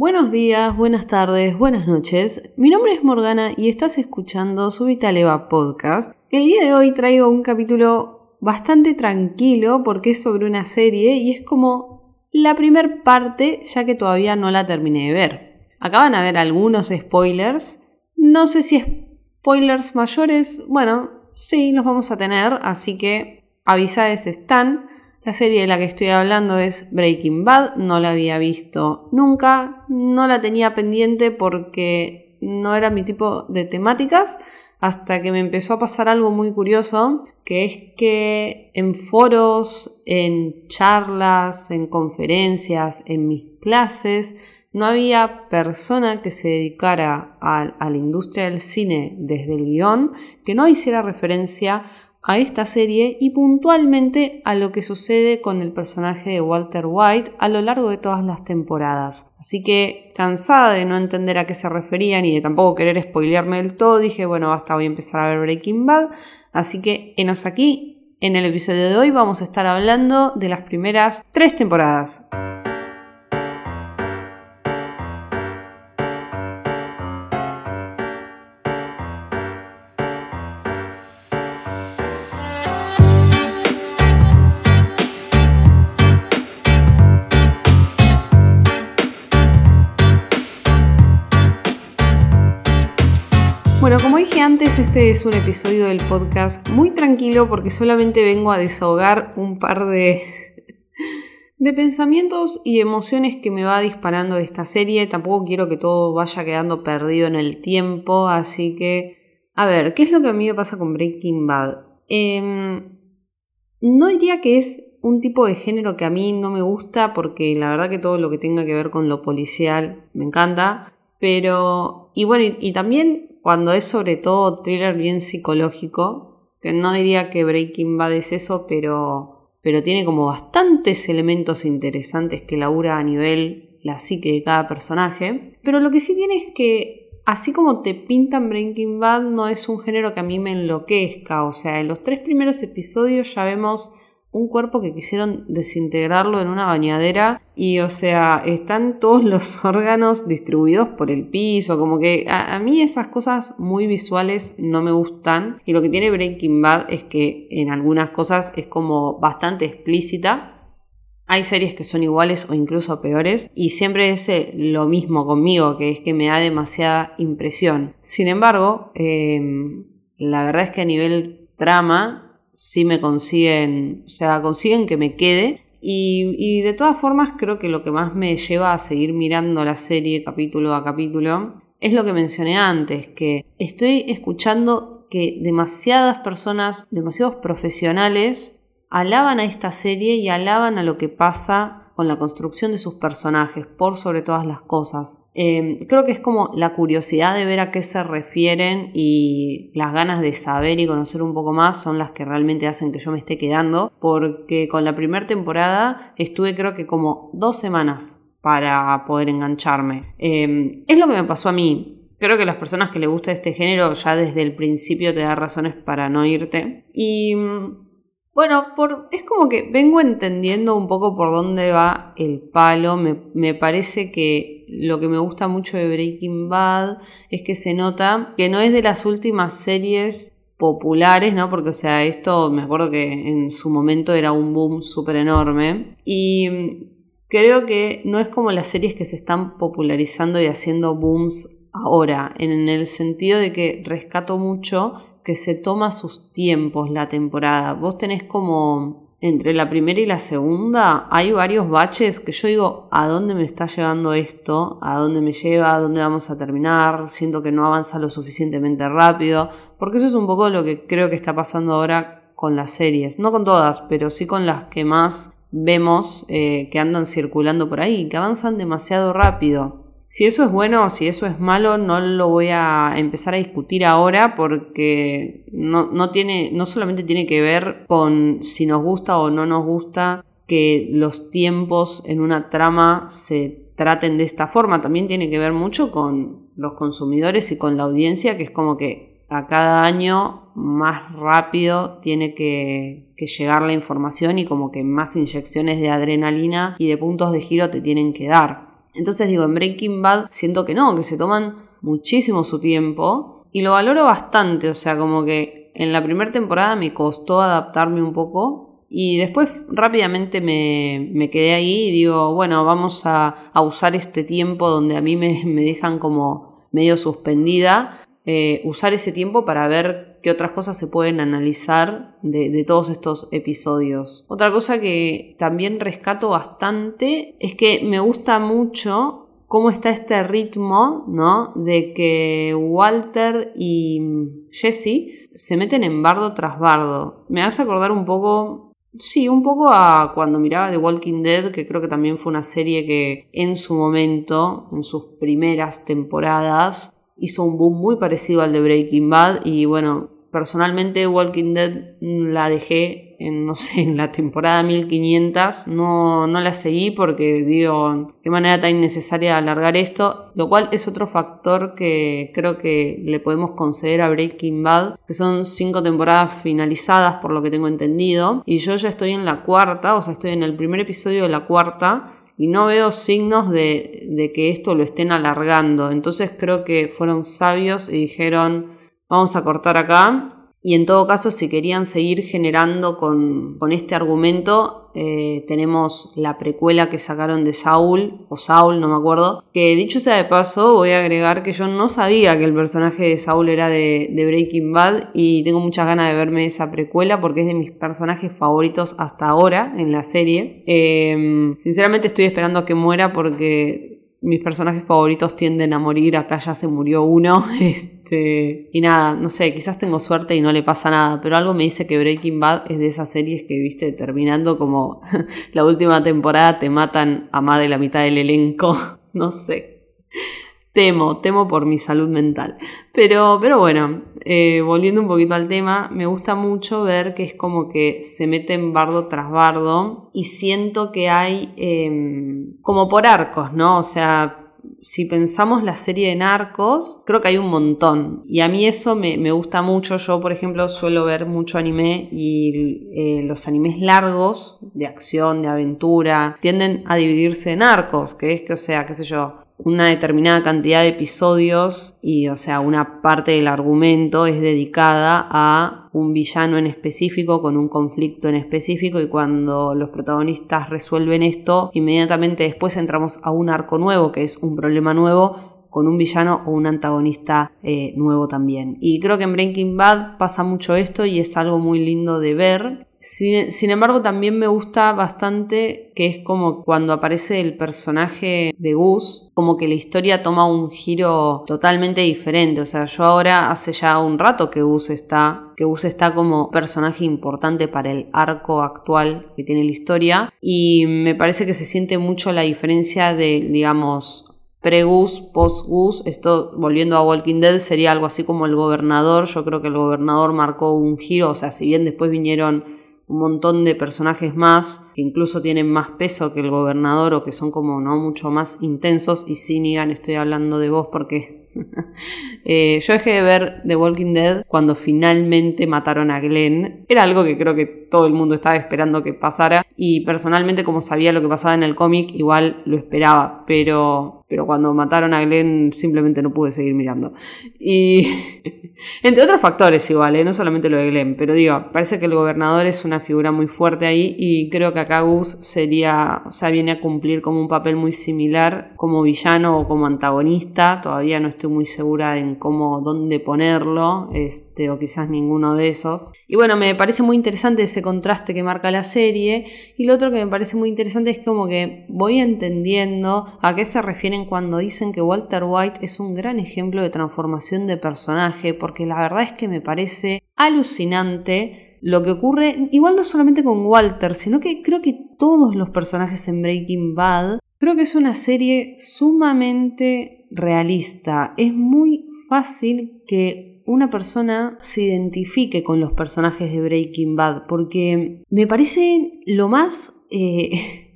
Buenos días, buenas tardes, buenas noches. Mi nombre es Morgana y estás escuchando Subitaleva Podcast. El día de hoy traigo un capítulo bastante tranquilo porque es sobre una serie y es como la primer parte ya que todavía no la terminé de ver. Acaban de haber algunos spoilers. No sé si spoilers mayores. Bueno, sí, los vamos a tener, así que avisades están. La serie de la que estoy hablando es Breaking Bad, no la había visto nunca, no la tenía pendiente porque no era mi tipo de temáticas, hasta que me empezó a pasar algo muy curioso, que es que en foros, en charlas, en conferencias, en mis clases, no había persona que se dedicara a, la industria del cine desde el guion que no hiciera referencia a esta serie y puntualmente a lo que sucede con el personaje de Walter White a lo largo de todas las temporadas. Así que cansada de no entender a qué se referían y de tampoco querer spoilearme del todo, dije, bueno, basta, voy a empezar a ver Breaking Bad. Así que enos aquí. En el episodio de hoy vamos a estar hablando de las primeras tres temporadas. Antes, este es un episodio del podcast muy tranquilo porque solamente vengo a desahogar un par de, de pensamientos y emociones que me va disparando esta serie. Tampoco quiero que todo vaya quedando perdido en el tiempo, así que, a ver, ¿qué es lo que a mí me pasa con Breaking Bad? Em, no diría que es un tipo de género que a mí no me gusta porque la verdad que todo lo que tenga que ver con lo policial me encanta. Pero, y bueno, y también cuando es sobre todo thriller bien psicológico, que no diría que Breaking Bad es eso, pero, pero tiene como bastantes elementos interesantes que labura a nivel la psique de cada personaje. Pero lo que sí tiene es que, así como te pintan Breaking Bad, no es un género que a mí me enloquezca. O sea, en los tres primeros episodios ya vemos un cuerpo que quisieron desintegrarlo en una bañadera y o sea, están todos los órganos distribuidos por el piso, como que a, mí esas cosas muy visuales no me gustan y lo que tiene Breaking Bad es que en algunas cosas es como bastante explícita. Hay series que son iguales o incluso peores y siempre es eh, lo mismo conmigo, que es que me da demasiada impresión. Sin embargo, em, la verdad es que a nivel trama sí me consiguen, o sea, consiguen que me quede. Y, de todas formas creo que lo que más me lleva a seguir mirando la serie capítulo a capítulo es lo que mencioné antes, que estoy escuchando que demasiadas personas, demasiados profesionales, alaban a esta serie y alaban a lo que pasa con la construcción de sus personajes, por sobre todas las cosas. Em, creo que es como la curiosidad de ver a qué se refieren y las ganas de saber y conocer un poco más son las que realmente hacen que yo me esté quedando, porque con la primera temporada estuve creo que como dos semanas para poder engancharme. Em, es lo que me pasó a mí. Creo que las personas que le gusta este género ya desde el principio te da razones para no irte. Y bueno, por, es como que vengo entendiendo un poco por dónde va el palo. Me, parece que lo que me gusta mucho de Breaking Bad es que se nota que no es de las últimas series populares, ¿no? Porque, o sea, esto me acuerdo que en su momento era un boom súper enorme. Y creo que no es como las series que se están popularizando y haciendo booms ahora, en el sentido de que rescato mucho que se toma sus tiempos la temporada. Vos tenés como entre la primera y la segunda hay varios baches que yo digo, ¿a dónde me está llevando esto? ¿A dónde me lleva? ¿A dónde vamos a terminar? Siento que no avanza lo suficientemente rápido, porque eso es un poco lo que creo que está pasando ahora con las series, no con todas, pero sí con las que más vemos eh, que andan circulando por ahí, que avanzan demasiado rápido. Si eso es bueno o si eso es malo, no lo voy a empezar a discutir ahora porque no, tiene, no solamente tiene que ver con si nos gusta o no nos gusta que los tiempos en una trama se traten de esta forma, también tiene que ver mucho con los consumidores y con la audiencia, que es como que a cada año más rápido tiene que, que, llegar la información y como que más inyecciones de adrenalina y de puntos de giro te tienen que dar. Entonces digo, en Breaking Bad siento que no, que se toman muchísimo su tiempo y lo valoro bastante, o sea, como que en la primera temporada me costó adaptarme un poco y después rápidamente me, quedé ahí y digo, bueno, vamos a, usar este tiempo donde a mí me, dejan como medio suspendida, eh, usar ese tiempo para ver qué otras cosas se pueden analizar de, todos estos episodios. Otra cosa que también rescato bastante es que me gusta mucho cómo está este ritmo, ¿no? De que Walter y Jesse se meten en bardo tras bardo. Me hace acordar un poco, sí, un poco a cuando miraba The Walking Dead, que creo que también fue una serie que en su momento, en sus primeras temporadas, hizo un boom muy parecido al de Breaking Bad y bueno, personalmente Walking Dead la dejé en, no sé, en la temporada 1500, no, no la seguí porque digo, qué manera tan innecesaria alargar esto, lo cual es otro factor que creo que le podemos conceder a Breaking Bad, que son cinco temporadas finalizadas por lo que tengo entendido, y yo ya estoy en la cuarta, o sea, estoy en el primer episodio de la cuarta, y no veo signos de, de, que esto lo estén alargando. Entonces creo que fueron sabios y dijeron, vamos a cortar acá y en todo caso, si querían seguir generando con, este argumento, eh, tenemos la precuela que sacaron de Saul, o Saul, no me acuerdo. Que dicho sea de paso, voy a agregar que yo no sabía que el personaje de Saul era de, Breaking Bad y tengo muchas ganas de verme esa precuela porque es de mis personajes favoritos hasta ahora en la serie. Em, sinceramente estoy esperando a que muera porque mis personajes favoritos tienden a morir, acá ya se murió uno, este, y nada, no sé, quizás tengo suerte y no le pasa nada, pero algo me dice que Breaking Bad es de esas series que, viste, terminando como la última temporada te matan a más de la mitad del elenco, no sé. Temo, temo por mi salud mental. Pero, pero bueno, eh, volviendo un poquito al tema, me gusta mucho ver que es como que se meten bardo tras bardo y siento que hay em, como por arcos, ¿no? O sea, si pensamos la serie de narcos, creo que hay un montón. Y a mí eso me, gusta mucho. Yo, por ejemplo, suelo ver mucho anime y eh, los animes largos, de acción, de aventura, tienden a dividirse en arcos, que es que, o sea, qué sé yo, una determinada cantidad de episodios y, o sea, una parte del argumento es dedicada a un villano en específico con un conflicto en específico y cuando los protagonistas resuelven esto, inmediatamente después entramos a un arco nuevo que es un problema nuevo con un villano o un antagonista eh, nuevo también. Y creo que en Breaking Bad pasa mucho esto y es algo muy lindo de ver sin, embargo, también me gusta bastante que es como cuando aparece el personaje de Gus, como que la historia toma un giro totalmente diferente. O sea, yo ahora hace ya un rato que Gus está, que Gus está como personaje importante para el arco actual que tiene la historia. Y me parece que se siente mucho la diferencia de, digamos, pre-Gus, post-Gus, esto volviendo a Walking Dead sería algo así como el gobernador, yo creo que el gobernador marcó un giro, o sea, si bien después vinieron un montón de personajes más que incluso tienen más peso que el gobernador o que son como no mucho más intensos. Y sí, Nigan, estoy hablando de vos porque eh, yo dejé de ver The Walking Dead cuando finalmente mataron a Glenn. Era algo que creo que todo el mundo estaba esperando que pasara. Y personalmente como sabía lo que pasaba en el cómic igual lo esperaba, pero pero cuando mataron a Glenn simplemente no pude seguir mirando. Y entre otros factores igual, ¿eh? no solamente lo de Glenn, pero digo, parece que el gobernador es una figura muy fuerte ahí y creo que acá Gus sería, o sea, viene a cumplir como un papel muy similar como villano o como antagonista, todavía no estoy muy segura en cómo, dónde ponerlo, este, o quizás ninguno de esos. Y bueno, me parece muy interesante ese contraste que marca la serie y lo otro que me parece muy interesante es como que voy entendiendo a qué se refieren cuando dicen que Walter White es un gran ejemplo de transformación de personaje, porque la verdad es que me parece alucinante lo que ocurre, igual no solamente con Walter, sino que creo que todos los personajes en Breaking Bad, creo que es una serie sumamente realista. Es muy fácil que una persona se identifique con los personajes de Breaking Bad, porque me parece lo más... Eh,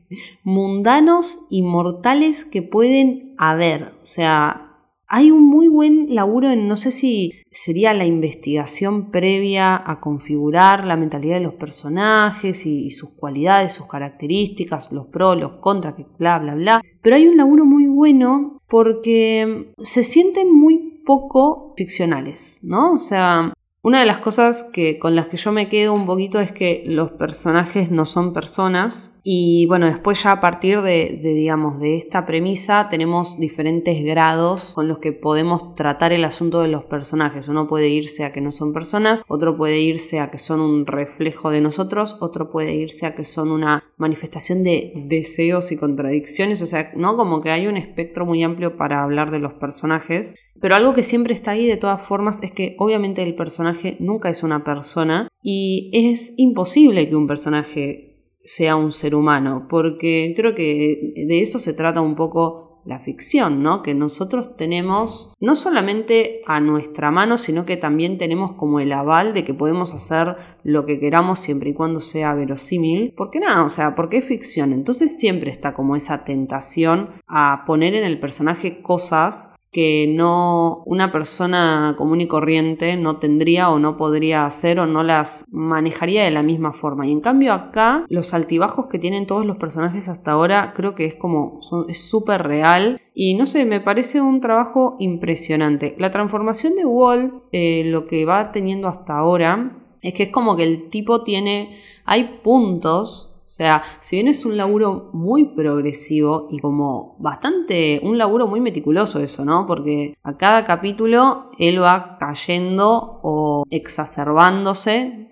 mundanos y mortales que pueden haber. O sea, hay un muy buen laburo en, no sé si sería la investigación previa a configurar la mentalidad de los personajes y, sus cualidades, sus características, los pros, los contras, bla, bla, bla. Pero hay un laburo muy bueno porque se sienten muy poco ficcionales, ¿no? O sea, una de las cosas que, con las que yo me quedo un poquito es que los personajes no son personas y bueno, después ya a partir de, de, digamos, de esta premisa tenemos diferentes grados con los que podemos tratar el asunto de los personajes. Uno puede irse a que no son personas, otro puede irse a que son un reflejo de nosotros, otro puede irse a que son una manifestación de deseos y contradicciones, o sea, ¿no? Como que hay un espectro muy amplio para hablar de los personajes. Pero algo que siempre está ahí de todas formas es que obviamente el personaje nunca es una persona y es imposible que un personaje sea un ser humano, porque creo que de eso se trata un poco la ficción, ¿no? Que nosotros tenemos no solamente a nuestra mano, sino que también tenemos como el aval de que podemos hacer lo que queramos siempre y cuando sea verosímil. Porque nada, o sea, porque es ficción. Entonces siempre está como esa tentación a poner en el personaje cosas que no una persona común y corriente no tendría o no podría hacer o no las manejaría de la misma forma. Y en cambio acá los altibajos que tienen todos los personajes hasta ahora creo que es como es súper real y no sé, me parece un trabajo impresionante. La transformación de Walt, eh, lo que va teniendo hasta ahora, es que es como que el tipo tiene, hay puntos o sea, si bien es un laburo muy progresivo y como bastante, un laburo muy meticuloso eso, ¿no? Porque a cada capítulo él va cayendo o exacerbándose,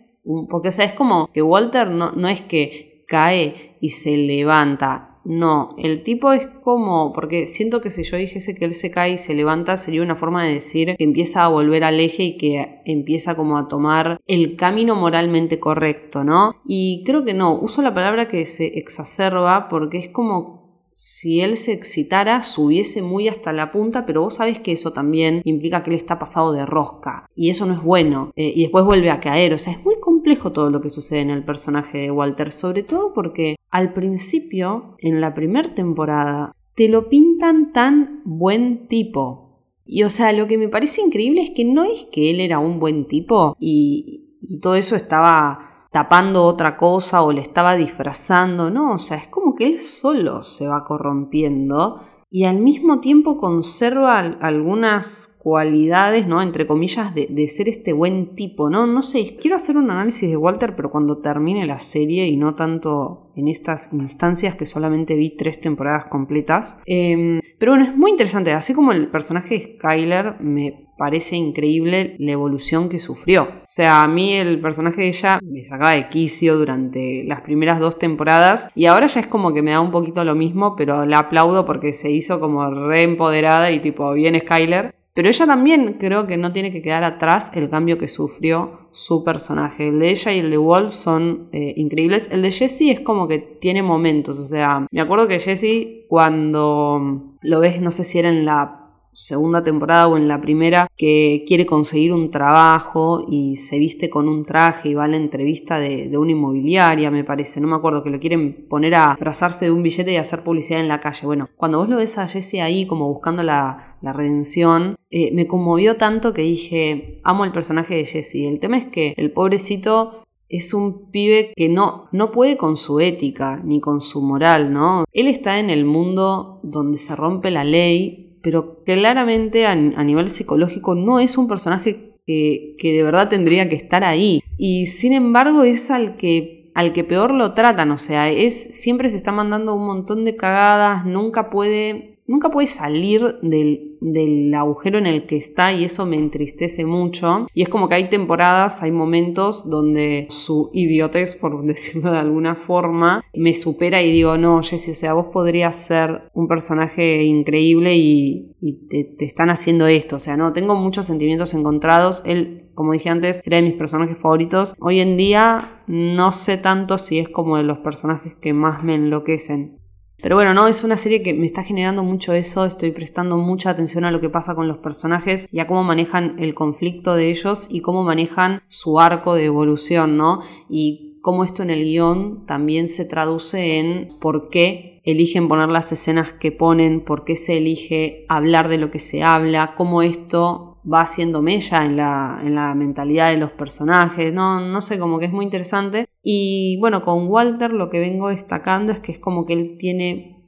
porque o sea, es como que Walter no, no es que cae y se levanta, no, el tipo es como, porque siento que si yo dijese que él se cae y se levanta sería una forma de decir que empieza a volver al eje y que empieza como a tomar el camino moralmente correcto, ¿no? Y creo que no, uso la palabra que se exacerba porque es como si él se excitara, subiese muy hasta la punta, pero vos sabés que eso también implica que él está pasado de rosca. Y eso no es bueno. Eh, y después vuelve a caer. O sea, es muy complejo todo lo que sucede en el personaje de Walter. Sobre todo porque al principio, en la primera temporada, te lo pintan tan buen tipo. Y o sea, lo que me parece increíble es que no es que él era un buen tipo y, y todo eso estaba tapando otra cosa o le estaba disfrazando, no, o sea, es como que él solo se va corrompiendo y al mismo tiempo conserva algunas cualidades, ¿no? Entre comillas, de, de, ser este buen tipo, ¿no? No sé, quiero hacer un análisis de Walter, pero cuando termine la serie y no tanto en estas instancias que solamente vi tres temporadas completas. Em, pero bueno, es muy interesante, así como el personaje de Skyler me parece increíble la evolución que sufrió. O sea, a mí el personaje de ella me sacaba de quicio durante las primeras dos temporadas y ahora ya es como que me da un poquito lo mismo, pero la aplaudo porque se hizo como reempoderada y tipo, bien Skyler. Pero ella también creo que no tiene que quedar atrás el cambio que sufrió su personaje. El de ella y el de Walt son eh, increíbles. El de Jesse es como que tiene momentos. O sea, me acuerdo que Jesse cuando lo ves, no sé si era en la segunda temporada o en la primera que quiere conseguir un trabajo y se viste con un traje y va a la entrevista de, una inmobiliaria, me parece, no me acuerdo, que lo quieren poner a frazarse de un billete y hacer publicidad en la calle. Bueno, cuando vos lo ves a Jesse ahí como buscando la, redención, eh, me conmovió tanto que dije, amo el personaje de Jesse. El tema es que el pobrecito es un pibe que no, no puede con su ética ni con su moral, ¿no? Él está en el mundo donde se rompe la ley, pero claramente a, nivel psicológico no es un personaje que, que, de verdad tendría que estar ahí. Y sin embargo es al que, al que peor lo tratan, o sea, es, siempre se está mandando un montón de cagadas, nunca puede, nunca puede salir del, del agujero en el que está y eso me entristece mucho. Y es como que hay temporadas, hay momentos donde su idiotez, por decirlo de alguna forma, me supera y digo, no, Jesse, o sea, vos podrías ser un personaje increíble y, te, te, están haciendo esto. O sea, no, tengo muchos sentimientos encontrados. Él, como dije antes, era de mis personajes favoritos. Hoy en día no sé tanto si es como de los personajes que más me enloquecen. Pero bueno, no, es una serie que me está generando mucho eso, estoy prestando mucha atención a lo que pasa con los personajes y a cómo manejan el conflicto de ellos y cómo manejan su arco de evolución, ¿no? Y cómo esto en el guion también se traduce en por qué eligen poner las escenas que ponen, por qué se elige hablar de lo que se habla, cómo esto va haciendo mella en la, en la mentalidad de los personajes, no, no sé, como que es muy interesante. Y bueno, con Walter lo que vengo destacando es que es como que él tiene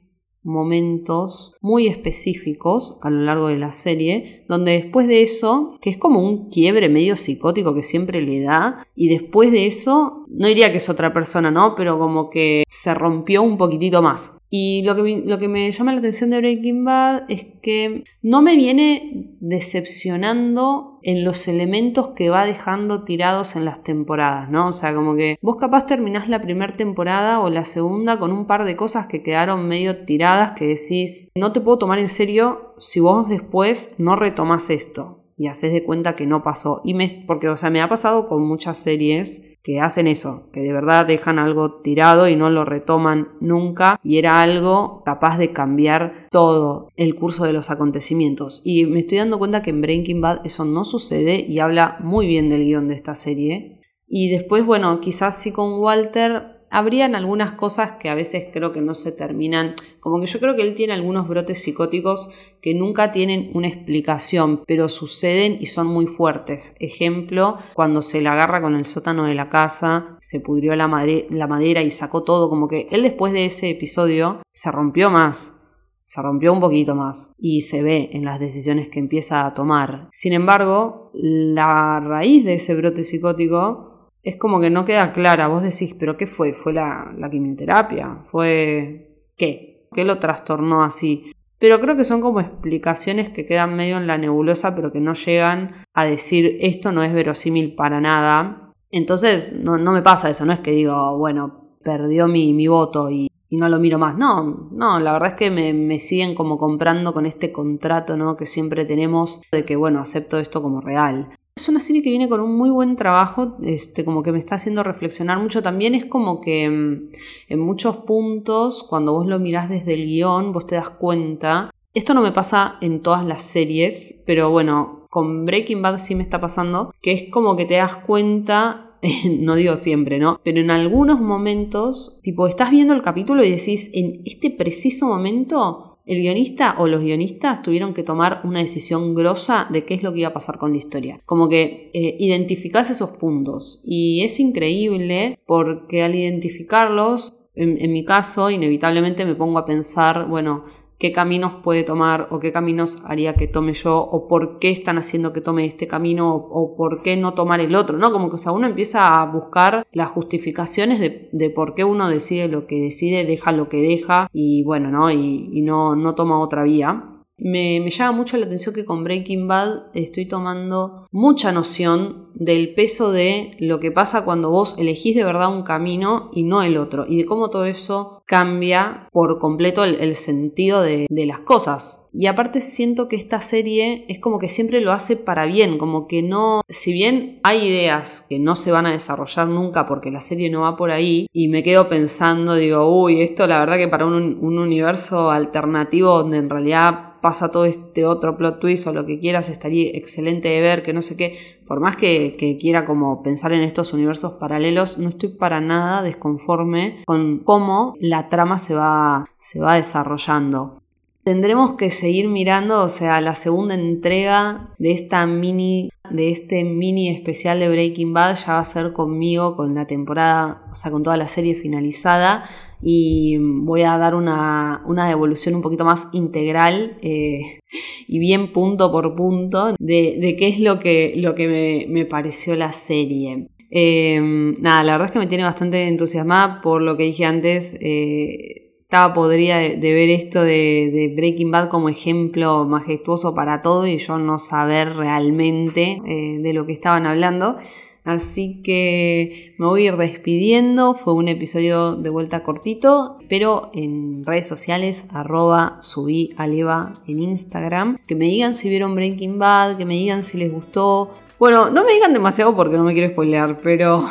momentos muy específicos a lo largo de la serie, donde después de eso, que es como un quiebre medio psicótico que siempre le da, y después de eso, no diría que es otra persona, ¿no? Pero como que se rompió un poquitito más. Y lo que, me, lo que me llama la atención de Breaking Bad es que no me viene decepcionando en los elementos que va dejando tirados en las temporadas, ¿no? O sea, como que vos capaz terminás la primera temporada o la segunda con un par de cosas que quedaron medio tiradas que decís, no te puedo tomar en serio si vos después no retomás esto y haces de cuenta que no pasó. Y me, porque, o sea, me ha pasado con muchas series que hacen eso, que de verdad dejan algo tirado y no lo retoman nunca y era algo capaz de cambiar todo el curso de los acontecimientos. Y me estoy dando cuenta que en Breaking Bad eso no sucede y habla muy bien del guion de esta serie. Y después, bueno, quizás sí con Walter habrían algunas cosas que a veces creo que no se terminan, como que yo creo que él tiene algunos brotes psicóticos que nunca tienen una explicación, pero suceden y son muy fuertes. Ejemplo, cuando se la agarra con el sótano de la casa, se pudrió la, la madera y sacó todo, como que él después de ese episodio se rompió más. Se rompió un poquito más y se ve en las decisiones que empieza a tomar. Sin embargo, la raíz de ese brote psicótico es como que no queda clara. Vos decís, ¿pero qué fue? ¿Fue la, quimioterapia? ¿Fue qué? ¿Qué lo trastornó así? Pero creo que son como explicaciones que quedan medio en la nebulosa, pero que no llegan a decir esto no es verosímil para nada. Entonces, no, me pasa eso, no es que digo, bueno, perdió mi, mi voto y, no lo miro más. No, no, la verdad es que me, me, siguen como comprando con este contrato, ¿no? Que siempre tenemos de que, bueno, acepto esto como real. Es una serie que viene con un muy buen trabajo, este, como que me está haciendo reflexionar mucho. También es como que mm, en muchos puntos, cuando vos lo mirás desde el guion, vos te das cuenta. Esto no me pasa en todas las series, pero bueno, con Breaking Bad sí me está pasando, que es como que te das cuenta no digo siempre, ¿no? Pero en algunos momentos, tipo, estás viendo el capítulo y decís, en este preciso momento el guionista o los guionistas tuvieron que tomar una decisión grosa de qué es lo que iba a pasar con la historia. Como que eh, identificás esos puntos. Y es increíble porque al identificarlos, en mi caso, inevitablemente me pongo a pensar, bueno, qué caminos puede tomar o qué caminos haría que tome yo o por qué están haciendo que tome este camino o, por qué no tomar el otro, ¿no? Como que uno empieza a buscar las justificaciones de, por qué uno decide lo que decide, deja lo que deja y bueno, ¿no? Y, y no, no toma otra vía. Me, llama mucho la atención que con Breaking Bad estoy tomando mucha noción del peso de lo que pasa cuando vos elegís de verdad un camino y no el otro, y de cómo todo eso cambia por completo el, sentido de, las cosas. Y aparte siento que esta serie es como que siempre lo hace para bien, como que no, si bien hay ideas que no se van a desarrollar nunca porque la serie no va por ahí, y me quedo pensando, digo, uy, esto la verdad que para un universo alternativo donde en realidad pasa todo este otro plot twist o lo que quieras, estaría excelente de ver, que no sé qué. Por más que, quiera como pensar en estos universos paralelos, no estoy para nada desconforme con cómo la trama se va, se va desarrollando. Tendremos que seguir mirando, o sea, la segunda entrega de esta mini, de este mini especial de Breaking Bad ya va a ser conmigo, con la temporada, o sea, con toda la serie finalizada y voy a dar una, una devolución un poquito más integral eh, y bien punto por punto de, qué es lo que, lo que me, pareció la serie. Em, nada, la verdad es que me tiene bastante entusiasmada por lo que dije antes. Eh, estaba podría de, ver esto de, de, Breaking Bad como ejemplo majestuoso para todo y yo no saber realmente eh, de lo que estaban hablando. Así que me voy a ir despidiendo. Fue un episodio de vuelta cortito, pero en redes sociales, arroba subí aleva en Instagram. Que me digan si vieron Breaking Bad, que me digan si les gustó. Bueno, no me digan demasiado porque no me quiero spoilear, pero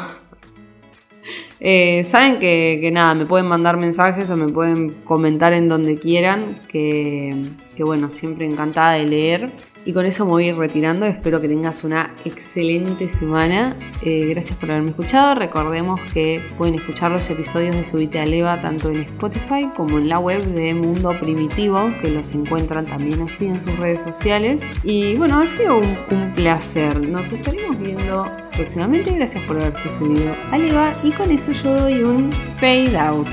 eh, saben que, nada, me pueden mandar mensajes o me pueden comentar en donde quieran, que bueno, siempre encantada de leer. Y con eso me voy a ir retirando. Espero que tengas una excelente semana. Eh, gracias por haberme escuchado. Recordemos que pueden escuchar los episodios de Subite a Leva tanto en Spotify como en la web de Mundo Primitivo, que los encuentran también así en sus redes sociales. Y bueno, ha sido un, placer. Nos estaremos viendo próximamente. Gracias por haberse subido a Leva. Y con eso yo doy un fade out.